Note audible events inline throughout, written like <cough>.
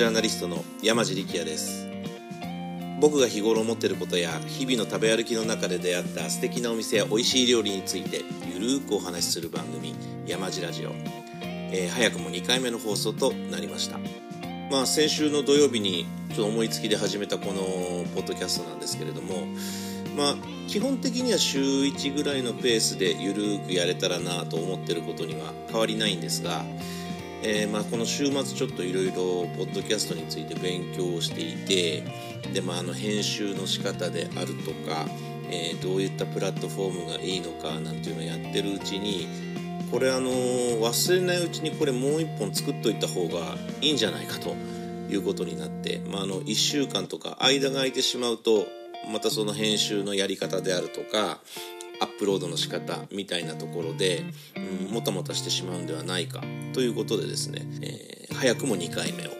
ジャーナリストの山地力也です。僕が日頃思ってることや日々の食べ歩きの中で出会った素敵なお店や美味しい料理についてゆるーくお話しする番組山地ラジオ、えー、早くも2回目の放送となりました。まあ先週の土曜日にちょっと思いつきで始めたこのポッドキャストなんですけれどもまあ基本的には週1ぐらいのペースでゆるーくやれたらなと思ってることには変わりないんですがえー、まあ、この週末ちょっといろいろポッドキャストについて勉強をしていてで、まあ、あの編集の仕方であるとか、えー、どういったプラットフォームがいいのかなんていうのをやってるうちにこれあの忘れないうちにこれもう一本作っといた方がいいんじゃないかということになって、まあ、あの1週間とか間が空いてしまうとまたその編集のやり方であるとかアップロードの仕方みたいなところで、うん、もたもたしてしまうんではないかということでですね、えー、早くも2回目を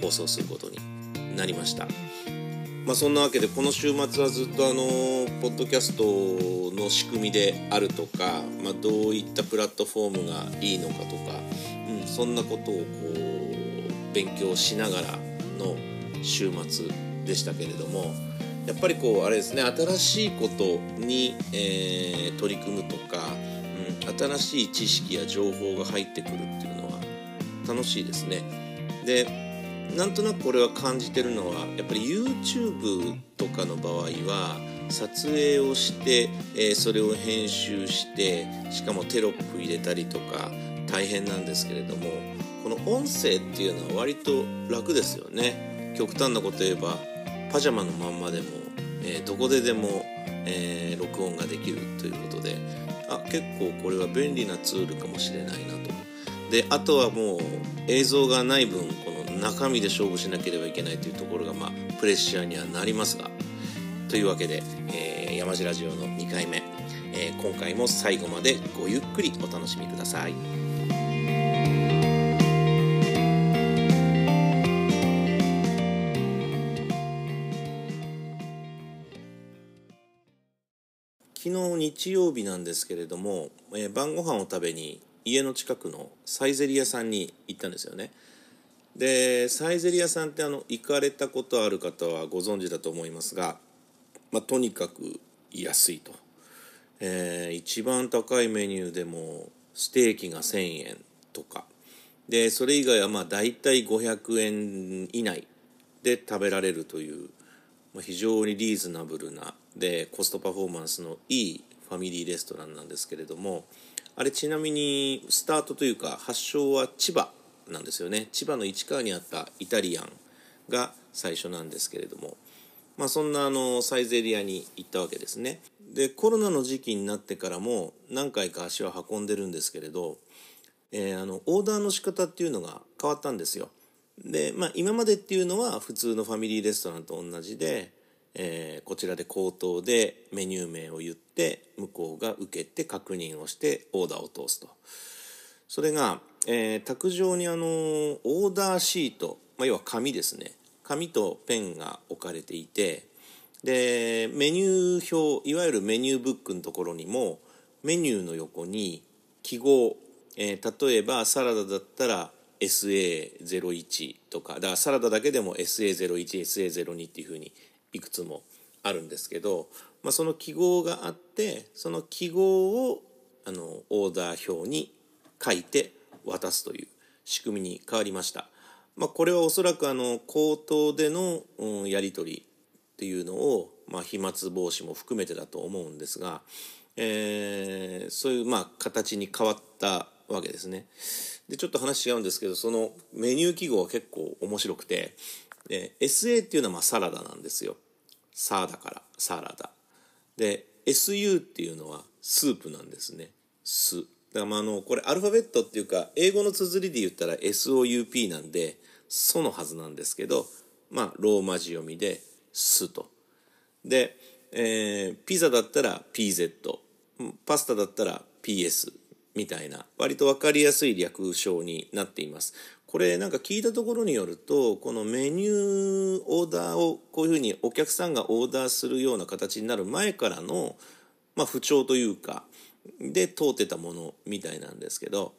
放送することになりました。まあ、そんなわけでこの週末はずっとあのポッドキャストの仕組みであるとか、まあ、どういったプラットフォームがいいのかとか、うん、そんなことをこう勉強しながらの週末でしたけれどもやっぱりこうあれですね新しいことに、えー、取り組むとか、うん、新しい知識や情報が入ってくるっていうのは楽しいですね。でなんとなくこれは感じてるのはやっぱり YouTube とかの場合は撮影をして、えー、それを編集してしかもテロップ入れたりとか大変なんですけれどもこの音声っていうのは割と楽ですよね極端なこと言えばパジャマのまんまでも、えー、どこででも、えー、録音ができるということであ結構これは便利なツールかもしれないなと。であとはもう映像がない分この中身で勝負しなければいけないというところが、まあ、プレッシャーにはなりますが。というわけで、えー、山地ラジオの2回目、え、今回も最後までごゆっくりお楽しみください。昨日曜日なんですけれども、えー、晩ご飯を食べに家の近くのサイゼリヤさんに行ったんですよね。でサイゼリヤさんってあの行かれたことある方はご存知だと思いますが、まあ、とにかく安いと、えー、一番高いメニューでもステーキが1,000円とか。でそれ以外はまあ大体500円以内で食べられるという非常にリーズナブルなでコストパフォーマンスのいいファミリーレストランなんですけれどもあれちなみにスタートというか発祥は千葉なんですよね。千葉の市川にあったイタリアンが最初なんですけれどもまあそんなあのサイゼリアに行ったわけですね。でコロナの時期になってからも何回か足を運んでるんですけれど、えー、あのオーダーの仕方っていうのが変わったんですよ。で、まあ、今までっていうのは普通のファミリーレストランと同じで、えー、こちらで口頭でメニュー名を言って向こうが受けて確認をしてオーダーを通すと。それが、えー、卓上にあのオーダーシート、まあ、要は紙ですね。紙とペンが置かれていてでメニュー表いわゆるメニューブックのところにもメニューの横に記号、えー、例えばサラダだったら SA01 とかだからサラダだけでも SA01SA02 っていうふうにいくつもあるんですけど、まあ、その記号があってその記号をあのオーダー表に書いて渡すという仕組みに変わりました。まあ、これはおそらくあの口頭での、うん、やり取りっていうのを、まあ、飛沫防止も含めてだと思うんですが、えー、そういうまあ形に変わったわけですね。でちょっと話違うんですけどそのメニュー記号は結構面白くてで SA っていうのはまあサラダなんですよ。サーだからサラダ。で SU っていうのはスープなんですね。ス。だからまあのこれアルファベットっていうか英語の綴りで言ったら SOUP なんで「ソ」のはずなんですけどまあローマ字読みで「ス」と。で、えー、ピザだったら PZ パスタだったら PS みたいな割と分かりやすい略称になっていますこれなんか聞いたところによるとこのメニューオーダーをこういうふうにお客さんがオーダーするような形になる前からの、まあ、不調というかで通ってたものみたいなんですけど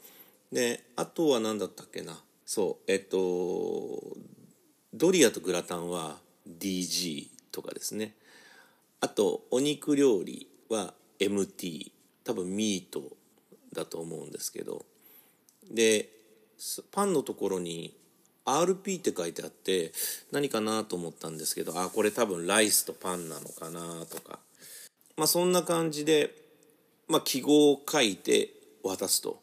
であとは何だったっけな。そうえっとドリアとグラタンは DG とかですね。あとお肉料理は MT 多分ミートだと思うんですけど。でパンのところに RP って書いてあって何かなと思ったんですけどあこれ多分ライスとパンなのかなとかまあそんな感じで、まあ、記号を書いて渡すと。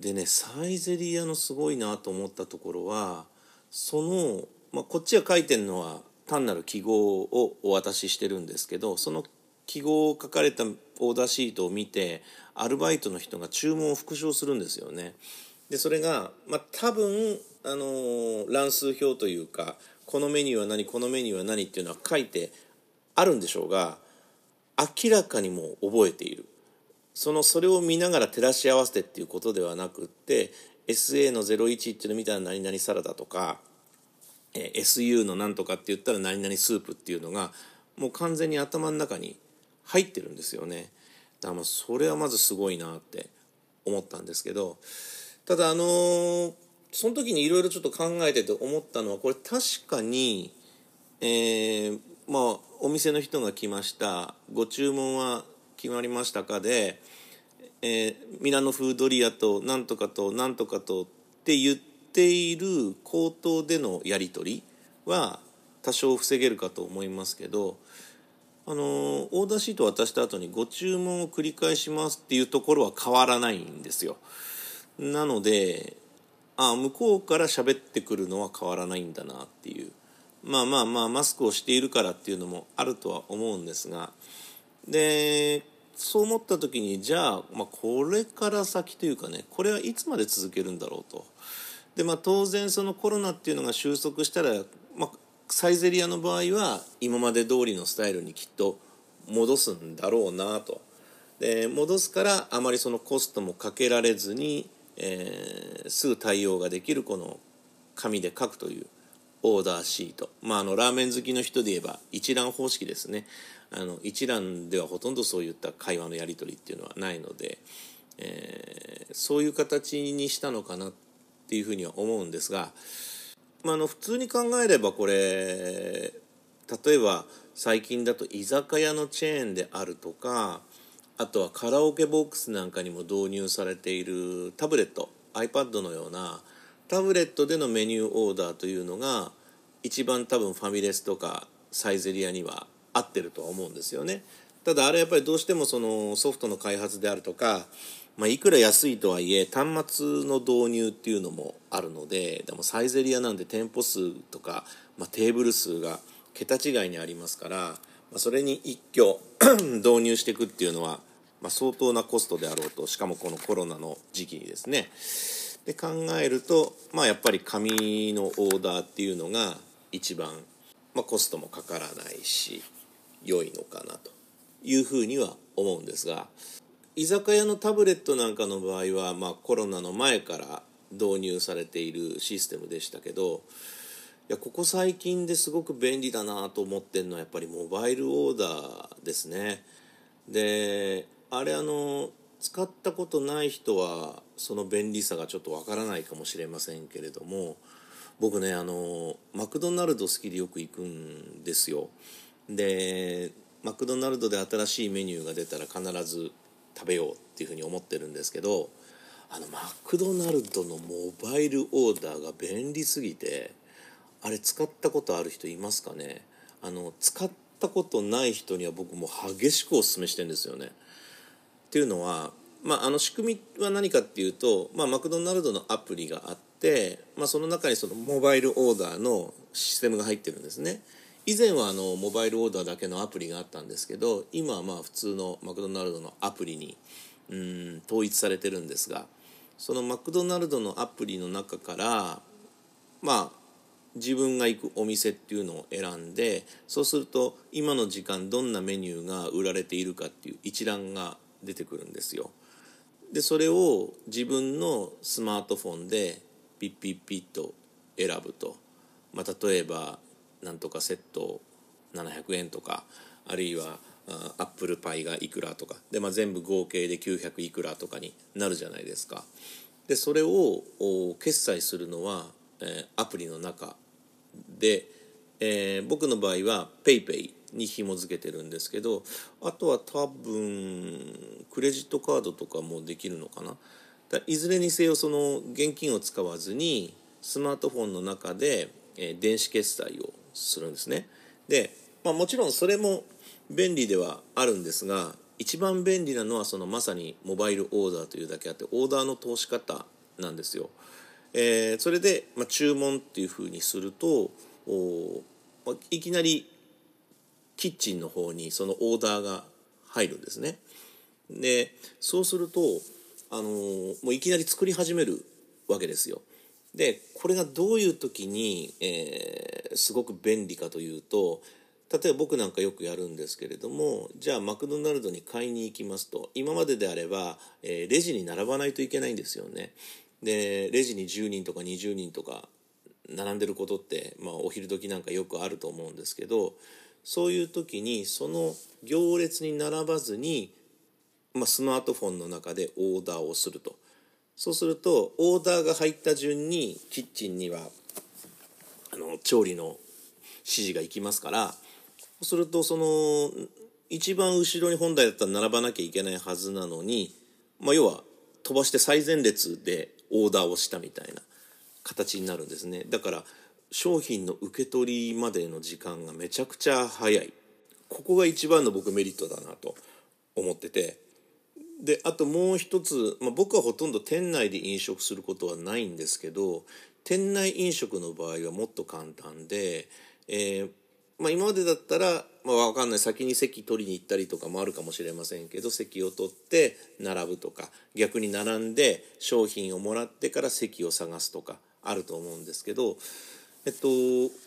でねサイゼリヤのすごいなと思ったところはその、まあ、こっちが書いてるのは単なる記号をお渡ししてるんですけどその記号を書かれたオーダーシートを見てアルバイトの人が注文を復唱するんですよね。でそれが、まあ、多分、あのー、乱数表というかこのメニューは何このメニューは何っていうのは書いてあるんでしょうが明らかにも覚えているそのそれを見ながら照らし合わせてっていうことではなくって SA の01っていうの見たら何々サラダとか、え SU のなんとかって言ったら何々スープっていうのがもう完全に頭の中に入ってるんですよね。だからそれはまずすごいなって思ったんですけどただあのー、その時にいろいろちょっと考えてて思ったのはこれ確かに、えー、まあお店の人が来ましたご注文は決まりましたかで、えー、ミラノフードリアとなんとかとなんとかとって言っている口頭でのやり取りは多少防げるかと思いますけどあのオーダーシート渡した後にご注文を繰り返しますっていうところは変わらないんですよ。なのであ向こうから喋ってくるのは変わらないんだなっていうまあまあまあマスクをしているからっていうのもあるとは思うんですがでそう思った時にじゃあ、まあ、これから先というかねこれはいつまで続けるんだろうと。でまあ、当然そのコロナっていうのが収束したら、まあ、サイゼリヤの場合は今まで通りのスタイルにきっと戻すんだろうなと。で戻すからあまりそのコストもかけられずにえー、すぐ対応ができるこの紙で書くというオーダーシート、まあ、あのラーメン好きの人で言えば一覧方式ですね。あの一覧ではほとんどそういった会話のやり取りっていうのはないので、えー、そういう形にしたのかなっていうふうには思うんですが、まあ、あの普通に考えればこれ例えば最近だと居酒屋のチェーンであるとかあとはカラオケボックスなんかにも導入されているタブレット iPad のようなタブレットでのメニューオーダーというのが一番多分ファミレスとかサイゼリアには合ってるとは思うんですよね。ただあれやっぱりどうしてもそのソフトの開発であるとか、まあ、いくら安いとはいえ端末の導入っていうのもあるのででもサイゼリアなんで店舗数とか、まあ、テーブル数が桁違いにありますから、まあ、それに一挙 <coughs> 導入していくっていうのはまあ、相当なコストであろうとしかもこのコロナの時期にですねで考えると、まあ、やっぱり紙のオーダーっていうのが一番、まあ、コストもかからないし良いのかなというふうには思うんですが居酒屋のタブレットなんかの場合は、まあ、コロナの前から導入されているシステムでしたけどいやここ最近ですごく便利だなと思ってるのはやっぱりモバイルオーダーですね。であれあの使ったことない人はその便利さがちょっとわからないかもしれませんけれども僕ねあのマクドナルド好きでよく行くんですよ。でマクドナルドで新しいメニューが出たら必ず食べようっていうふうに思ってるんですけどあのマクドナルドのモバイルオーダーが便利すぎてあれ使ったことある人いますかね？あの使ったことない人には僕も激しくおすすめしてんですよね。っていうのは、まあ、あの仕組みは何かっていうと、まあ、マクドナルドのアプリがあって、まあ、その中にそのモバイルオーダーのシステムが入ってるんですね。以前はあのモバイルオーダーだけのアプリがあったんですけど今はまあ普通のマクドナルドのアプリにうん統一されてるんですがそのマクドナルドのアプリの中からまあ自分が行くお店っていうのを選んでそうすると今の時間どんなメニューが売られているかっていう一覧が出てくるんですよ。でそれを自分のスマートフォンでピッピッピッと選ぶと、まあ、例えばなんとかセット700円とかあるいはアップルパイがいくらとかで、まあ、全部合計で900いくらとかになるじゃないですか。でそれを決済するのは、えー、アプリの中で、えー、僕の場合は PayPay に紐付けてるんですけどあとは多分クレジットカードとかもできるのかないずれにせよその現金を使わずにスマートフォンの中で、えー、電子決済をするんですねで、まあ、もちろんそれも便利ではあるんですが一番便利なのはそのまさにモバイルオーダーというだけあってオーダーの通し方なんですよ。えー、それで、まあ、注文っていうふうにするとお、まあ、いきなりキッチンの方にそのオーダーが入るんですね。でそうすると、あの、もういきなり作り始めるわけですよ。でこれがどういう時に、えー、すごく便利かというと例えば僕なんかよくやるんですけれどもじゃあマクドナルドに買いに行きますと今までであれば、えー、レジに並ばないといけないんですよね。でレジに10人とか20人とか並んでることって、まあ、お昼時なんかよくあると思うんですけどそういう時にその行列に並ばずに、まあ、スマートフォンの中でオーダーをすると。そうするとオーダーが入った順にキッチンにはあの調理の指示がいきますからそうするとその一番後ろに本来だったら並ばなきゃいけないはずなのに、まあ、要は飛ばして最前列でオーダーをしたみたいな形になるんですね。だから商品の受け取りまでの時間がめちゃくちゃ早い。ここが一番の僕メリットだなと思ってて。であともう一つ、まあ、僕はほとんど店内で飲食することはないんですけど店内飲食の場合はもっと簡単で、えーまあ、今までだったら、まあ、分かんない。先に席取りに行ったりとかもあるかもしれませんけど席を取って並ぶとか逆に並んで商品をもらってから席を探すとかあると思うんですけど、えっと、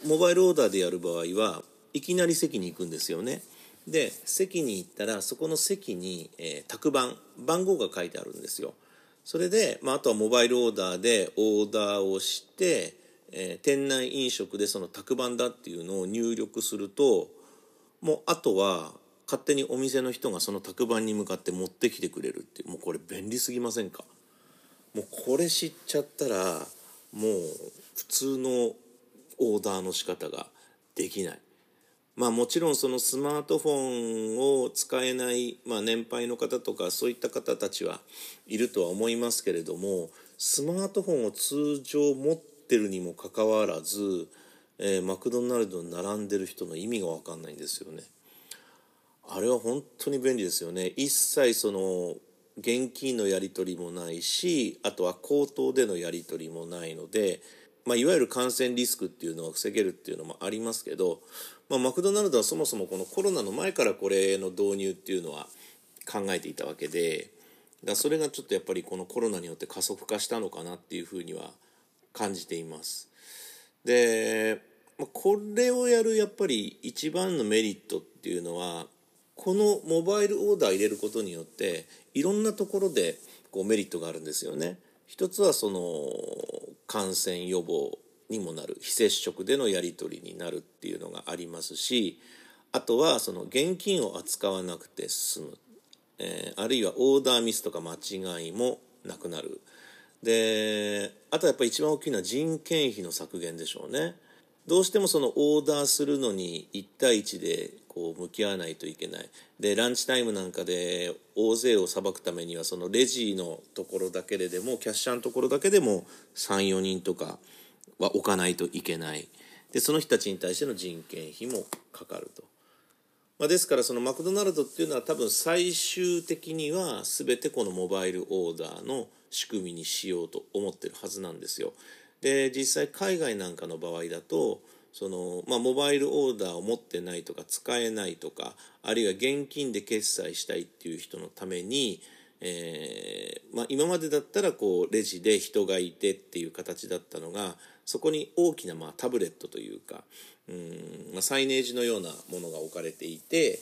モバイルオーダーでやる場合はいきなり席に行くんですよね。で席に行ったらそこの席に、えー、宅番番号が書いてあるんですよ。それで、まあ、あとはモバイルオーダーでオーダーをしてえー、店内飲食でその宅番だっていうのを入力するともうあとは勝手にお店の人がその宅番に向かって持ってきてくれるっていうもうこれ便利すぎませんか？もうこれ知っちゃったらもう普通のオーダーの仕方ができないまあもちろんそのスマートフォンを使えない、まあ、年配の方とかそういった方たちはいるとは思いますけれどもスマートフォンを通常持ってるにもかかわらず、えー、マクドナルドに並んでる人の意味が分かんないんですよね。あれは本当に便利ですよね。一切その現金のやり取りもないしあとは口頭でのやり取りもないので、まあ、いわゆる感染リスクっていうのは防げるっていうのもありますけど、まあ、マクドナルドはそもそもこのコロナの前からこれの導入っていうのは考えていたわけでだそれがちょっとやっぱりこのコロナによって加速化したのかなっていうふうには感じています。でまあこれをやるやっぱり一番のメリットっていうのはこのモバイルオーダー入れることによっていろんなところでこうメリットがあるんですよね。一つはその感染予防にもなる非接触でのやり取りになるっていうのがありますしあとはその現金を扱わなくて済む、えー、あるいはオーダーミスとか間違いもなくなる。であとはやっぱり一番大きいのは人件費の削減でしょうねどうしてもそのオーダーするのに1対1で向き合わないといけないでランチタイムなんかで大勢をさばくためにはそのレジのところだけででもキャッシャーのところだけでも34人とかは置かないといけないでその人たちに対しての人件費もかかると。まあ、ですからそのマクドナルドっていうのは多分最終的には全てこのモバイルオーダーの仕組みにしようと思ってるはずなんですよ。で実際海外なんかの場合だとその、まあ、モバイルオーダーを持ってないとか使えないとかあるいは現金で決済したいっていう人のために、えーまあ、今までだったらこうレジで人がいてっていう形だったのがそこに大きなまあタブレットというかうん、まあ、サイネージのようなものが置かれていて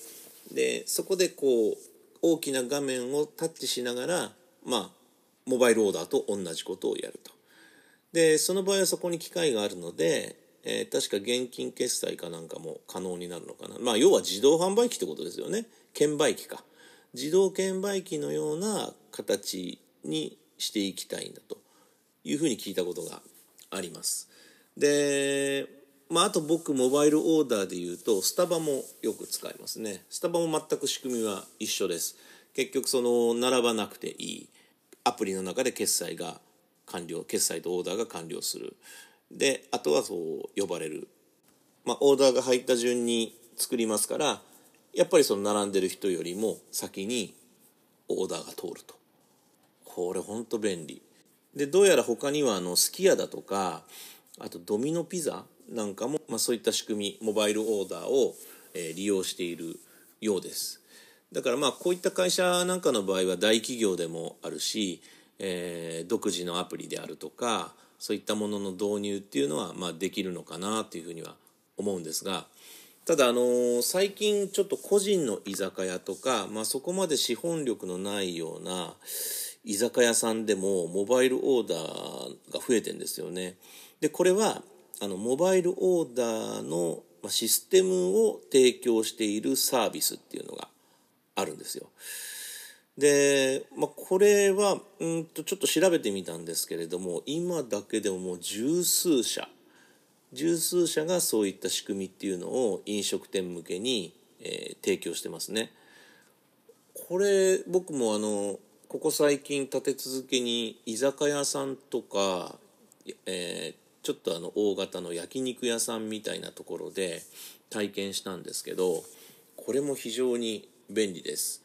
でそこでこう大きな画面をタッチしながら、まあ、モバイルオーダーと同じことをやると。でその場合はそこに機械があるので、えー、確か現金決済かなんかも可能になるのかな。まあ要は自動販売機ってことですよね。券売機か。自動券売機のような形にしていきたいんだと。いうふうに聞いたことがあります。でまあ、あと僕モバイルオーダーで言うとスタバもよく使いますね。スタバも全く仕組みは一緒です。結局その並ばなくていい。アプリの中で決済が完了決済とオーダーが完了する。であとはそう呼ばれる、まあ、オーダーが入った順に作りますからやっぱりその並んでる人よりも先にオーダーが通ると。これほんと便利。でどうやら他にはあのすき家だとかあとドミノピザなんかも、まあ、そういった仕組みモバイルオーダーを、えー、利用しているようです。だからまあこういった会社なんかの場合は大企業でもあるし、えー、独自のアプリであるとかそういったものの導入っていうのはまあできるのかなというふうには思うんですがただあのー、最近ちょっと個人の居酒屋とか、まあ、そこまで資本力のないような居酒屋さんでもモバイルオーダーが増えてんですよね。でこれはあのモバイルオーダーのシステムを提供しているサービスっていうのがあるんですよ。で、まあ、これはうんとちょっと調べてみたんですけれども今だけでももう十数社十数社がそういった仕組みっていうのを飲食店向けに、えー、提供してますね。これ僕もあのここ最近立て続けに居酒屋さんとか、えー、ちょっとあの大型の焼肉屋さんみたいなところで体験したんですけどこれも非常に便利です。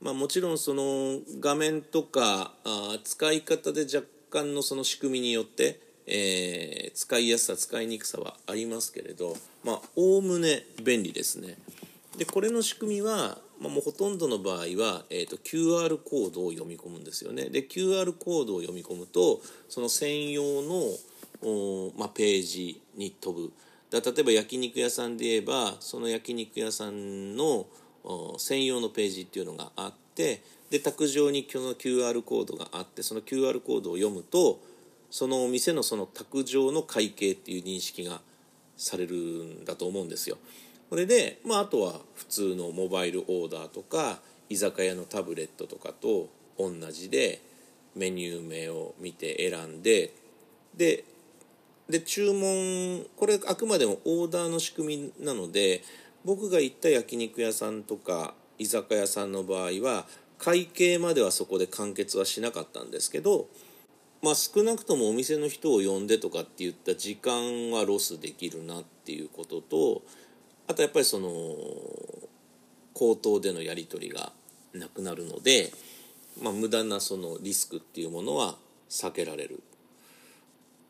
まあ、もちろんその画面とかあ使い方で若干のその仕組みによって、えー、使いやすさ使いにくさはありますけれどおおむね便利ですね。でこれの仕組みは、まあ、もうほとんどの場合は、えーと、と QR コードを読み込むんですよね。で QR コードを読み込むとその専用のおまあ、ページに飛ぶだ例えば焼肉屋さんで言えばその焼肉屋さんの専用のページっていうのがあってで卓上にその QR コードがあってその QR コードを読むとそのお店のその卓上の会計っていう認識がされるんだと思うんですよ。これで、まあ、あとは普通のモバイルオーダーとか居酒屋のタブレットとかと同じでメニュー名を見て選んででで注文これあくまでもオーダーの仕組みなので僕が行った焼肉屋さんとか居酒屋さんの場合は会計まではそこで完結はしなかったんですけど、まあ、少なくともお店の人を呼んでとかって言った時間はロスできるなっていうこととあとやっぱりその口頭でのやり取りがなくなるので、まあ、無駄なそのリスクっていうものは避けられる。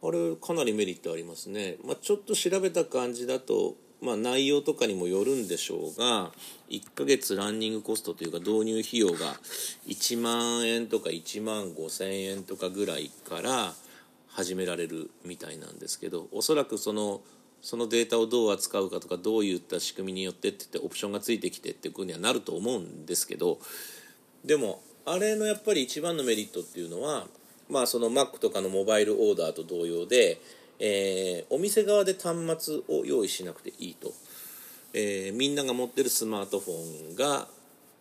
あれかなりメリットありますね、まあ、ちょっと調べた感じだと、まあ、内容とかにもよるんでしょうが1ヶ月ランニングコストというか導入費用が1万円とか1万5千円とかぐらいから始められるみたいなんですけどおそらくそのそのデータをどう扱うかとかどういった仕組みによってって言ってオプションがついてきてっていうふうにはなると思うんですけどでもあれのやっぱり一番のメリットっていうのはまあ、その Mac とかのモバイルオーダーと同様で、えー、お店側で端末を用意しなくていいと、えー、みんなが持ってるスマートフォンが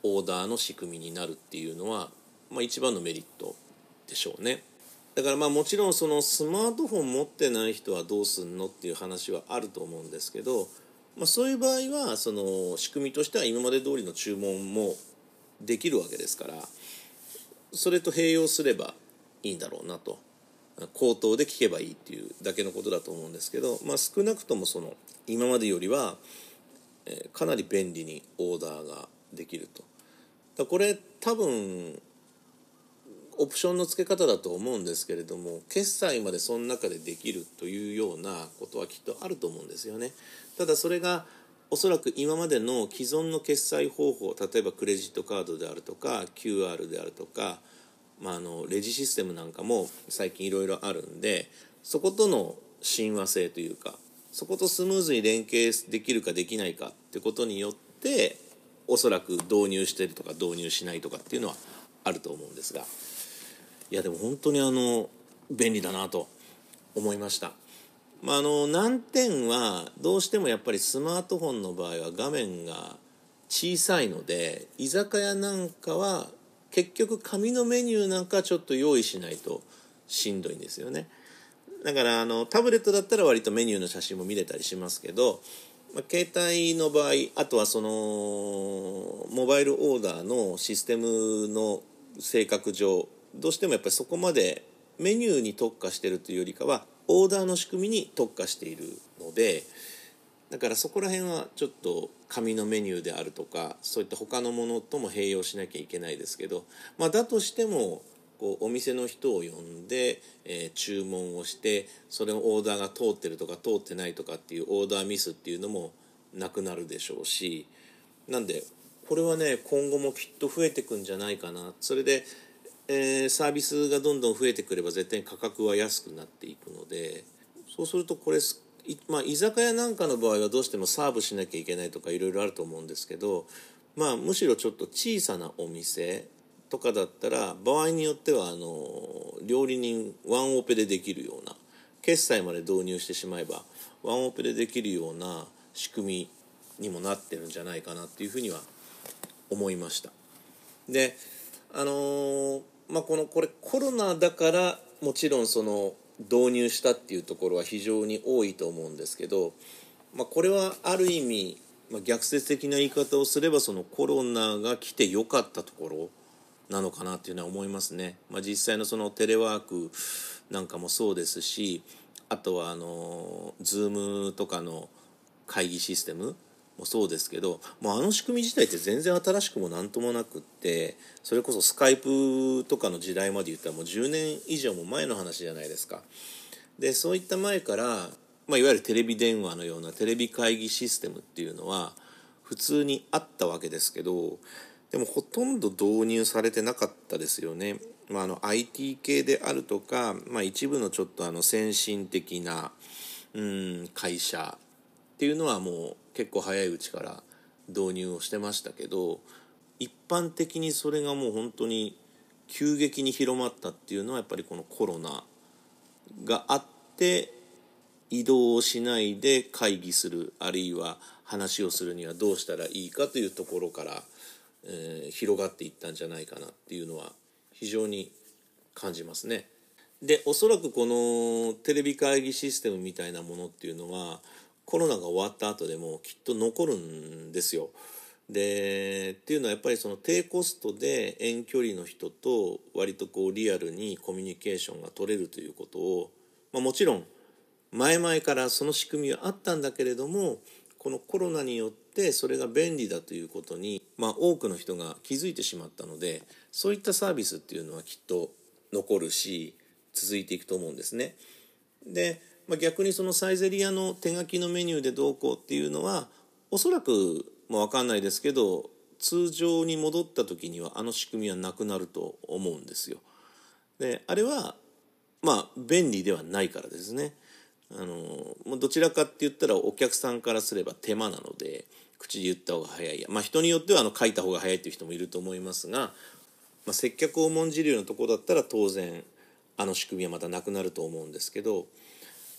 オーダーの仕組みになるっていうのは、まあ、一番のメリットでしょうね。だからまあもちろんそのスマートフォン持ってない人はどうすんのっていう話はあると思うんですけど、まあ、そういう場合はその仕組みとしては今まで通りの注文もできるわけですからそれと併用すればいいんだろうなと。口頭で聞けばいいっていうだけのことだと思うんですけど、まあ、少なくともその今までよりは、え、かなり便利にオーダーができると。だこれ多分オプションの付け方だと思うんですけれども決済までその中でできるというようなことはきっとあると思うんですよね。ただそれがおそらく今までの既存の決済方法例えばクレジットカードであるとか QR であるとかまあ、あのレジシステムなんかも最近いろいろあるんでそことの親和性というかそことスムーズに連携できるかできないかってことによっておそらく導入してるとか導入しないとかっていうのはあると思うんですがいやでも本当にあの便利だなと思いました。まあ、あの難点はどうしてもやっぱりスマートフォンの場合は画面が小さいので居酒屋なんかは結局紙のメニューなんかちょっと用意しないとしんどいんですよね。だからあのタブレットだったら割とメニューの写真も見れたりしますけど、まあ、携帯の場合あとはそのモバイルオーダーのシステムの性格上どうしてもやっぱりそこまでメニューに特化してるというよりかはオーダーの仕組みに特化しているのでだからそこら辺はちょっと紙のメニューであるとかそういった他のものとも併用しなきゃいけないですけど、まあ、だとしてもこうお店の人を呼んで、えー、注文をしてそれのオーダーが通ってるとか通ってないとかっていうオーダーミスっていうのもなくなるでしょうしなんでこれはね今後もきっと増えてくんじゃないかな。それで、えー、サービスがどんどん増えてくれば絶対に価格は安くなっていくのでそうするとこれまあ、居酒屋なんかの場合はどうしてもサーブしなきゃいけないとかいろいろあると思うんですけど、まあ、むしろちょっと小さなお店とかだったら場合によってはあの料理人ワンオペでできるような決済まで導入してしまえばワンオペでできるような仕組みにもなってるんじゃないかなっていうふうには思いました。であの、まあこのこれコロナだからもちろんその導入したっていうところは非常に多いと思うんですけど、まあ、これはある意味、まあ、逆説的な言い方をすればそのコロナが来てよかったところなのかなっていうのは思いますね。まあ、実際のそのテレワークなんかもそうですしあとはあの Zoom とかの会議システムもそうですけどもうあの仕組み自体って全然新しくも何ともなくってそれこそスカイプとかの時代まで言ったらもう10年以上も前の話じゃないですか。でそういった前から、まあ、いわゆるテレビ電話のようなテレビ会議システムっていうのは普通にあったわけですけどでもほとんど導入されてなかったですよね。まあ、あの IT 系であるとか、まあ、一部のちょっとあの先進的なうん会社っていうのはもう結構早いうちから導入をしてましたけど一般的にそれがもう本当に急激に広まったっていうのはやっぱりこのコロナがあって移動をしないで会議するあるいは話をするにはどうしたらいいかというところから、えー、広がっていったんじゃないかなっていうのは非常に感じますね。でおそらくこのテレビ会議システムみたいなものっていうのはコロナが終わった後でもきっと残るんですよ。でっていうのはやっぱりその低コストで遠距離の人と割とこうリアルにコミュニケーションが取れるということを、まあ、もちろん前々からその仕組みはあったんだけれどもこのコロナによってそれが便利だということに、まあ、多くの人が気づいてしまったのでそういったサービスっていうのはきっと残るし続いていくと思うんですね。でまあ、逆にそのサイゼリヤの手書きのメニューでどうこうっていうのはおそらくもう分かんないですけど通常に戻った時にはあの仕組みはなくなると思うんですよ。であれはまあ便利ではないからですね。あのどちらかって言ったらお客さんからすれば手間なので口で言った方が早いまあ人によってはあの書いた方が早いっていう人もいると思いますが、まあ、接客を重んじるようなとこだったら当然あの仕組みはまたなくなると思うんですけど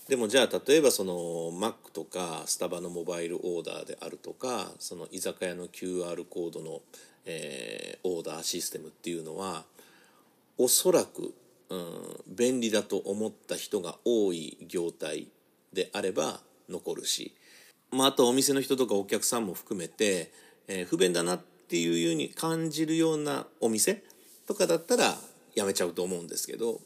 でもじゃあ例えばそのマックとかスタバのモバイルオーダーであるとかその居酒屋の QR コードの、えー、オーダーシステムっていうのはおそらく、うん、便利だと思った人が多い業態であれば残るし、まあ、あとお店の人とかお客さんも含めて、えー、不便だなっていうように感じるようなお店とかだったらやめちゃうと思うんですけど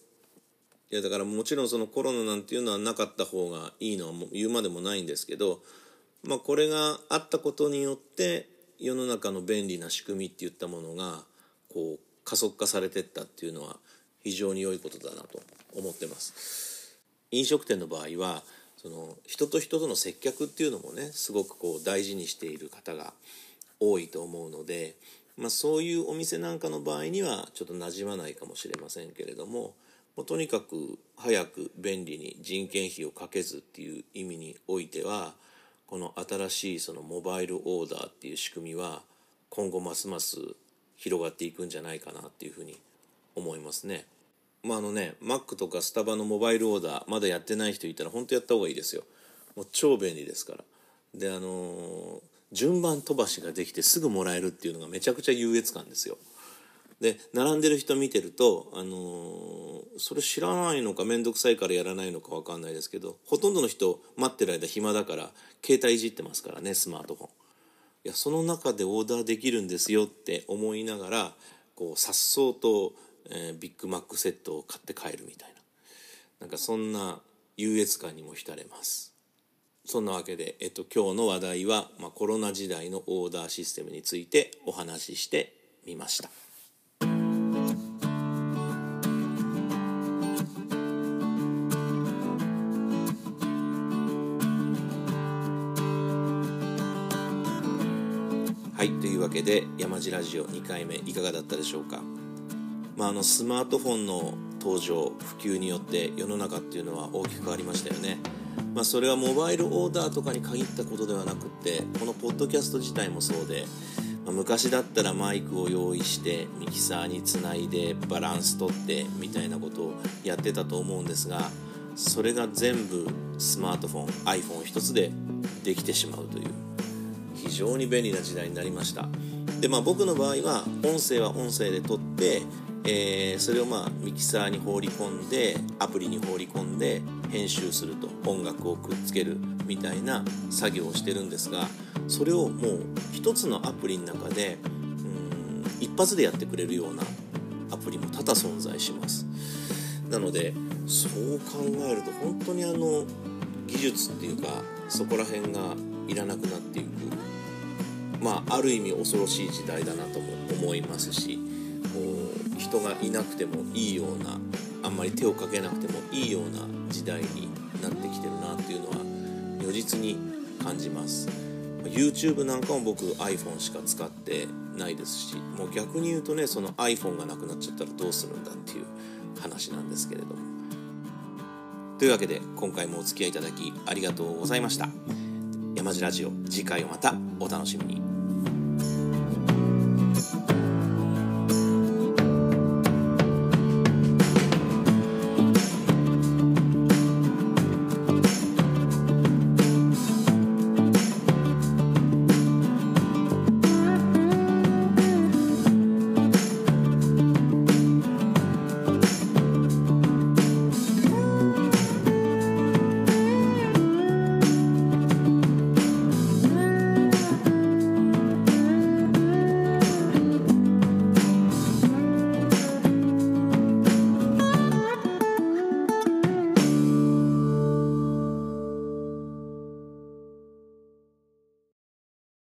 いやだからもちろんそのコロナなんていうのはなかった方がいいのはもう言うまでもないんですけど、まあ、これがあったことによって世の中の便利な仕組みっていったものがこう加速化されてったっていうのは非常に良いことだなと思ってます。飲食店の場合はその人と人との接客っていうのもねすごくこう大事にしている方が多いと思うので、まあ、そういうお店なんかの場合にはちょっと馴染まないかもしれませんけれどももうとにかく早く便利に人件費をかけずっていう意味においてはこの新しいそのモバイルオーダーっていう仕組みは今後ますます広がっていくんじゃないかなっていうふうに思いますね。まああのね、マックとかスタバのモバイルオーダーまだやってない人いたら本当やった方がいいですよ。もう超便利ですから。であのー、順番飛ばしができてすぐもらえるっていうのがめちゃくちゃ優越感ですよ。で並んでる人見てると、あのー、それ知らないのか面倒くさいからやらないのか分かんないですけどほとんどの人待ってる間暇だから携帯いじってますからねスマートフォン。いやその中でオーダーできるんですよって思いながらこうさっそうと、えー、ビッグマックセットを買って帰るみたいななんかそんな優越感にも浸れます。そんなわけで、えっと、今日の話題は、まあ、コロナ時代のオーダーシステムについてお話ししてみました。で山地ラジオ2回目いかがだったでしょうか、まあ、あのスマートフォンの登場普及によって世の中っていうのは大きく変わりましたよね、まあ、それはモバイルオーダーとかに限ったことではなくってこのポッドキャスト自体もそうで、まあ、昔だったらマイクを用意してミキサーにつないでバランス取ってみたいなことをやってたと思うんですがそれが全部スマートフォン iPhone 一つでできてしまうという非常に便利な時代になりました。でまあ僕の場合は音声は音声で撮って、えー、それをまあミキサーに放り込んでアプリに放り込んで編集すると音楽をくっつけるみたいな作業をしてるんですがそれをもう一つのアプリの中でうん一発でやってくれるようなアプリも多々存在します。なのでそう考えると本当にあの技術っていうかそこら辺がいらなくなっていくまあある意味恐ろしい時代だなとも思いますしこう人がいなくてもいいようなあんまり手をかけなくてもいいような時代になってきてるなっていうのは如実に感じます。YouTube なんかも僕 iPhone しか使ってないですしもう逆に言うとねその iPhone がなくなっちゃったらどうするんだっていう話なんですけれども。というわけで今回もお付き合いいただきありがとうございました。山地ラジオ次回をまたお楽しみに。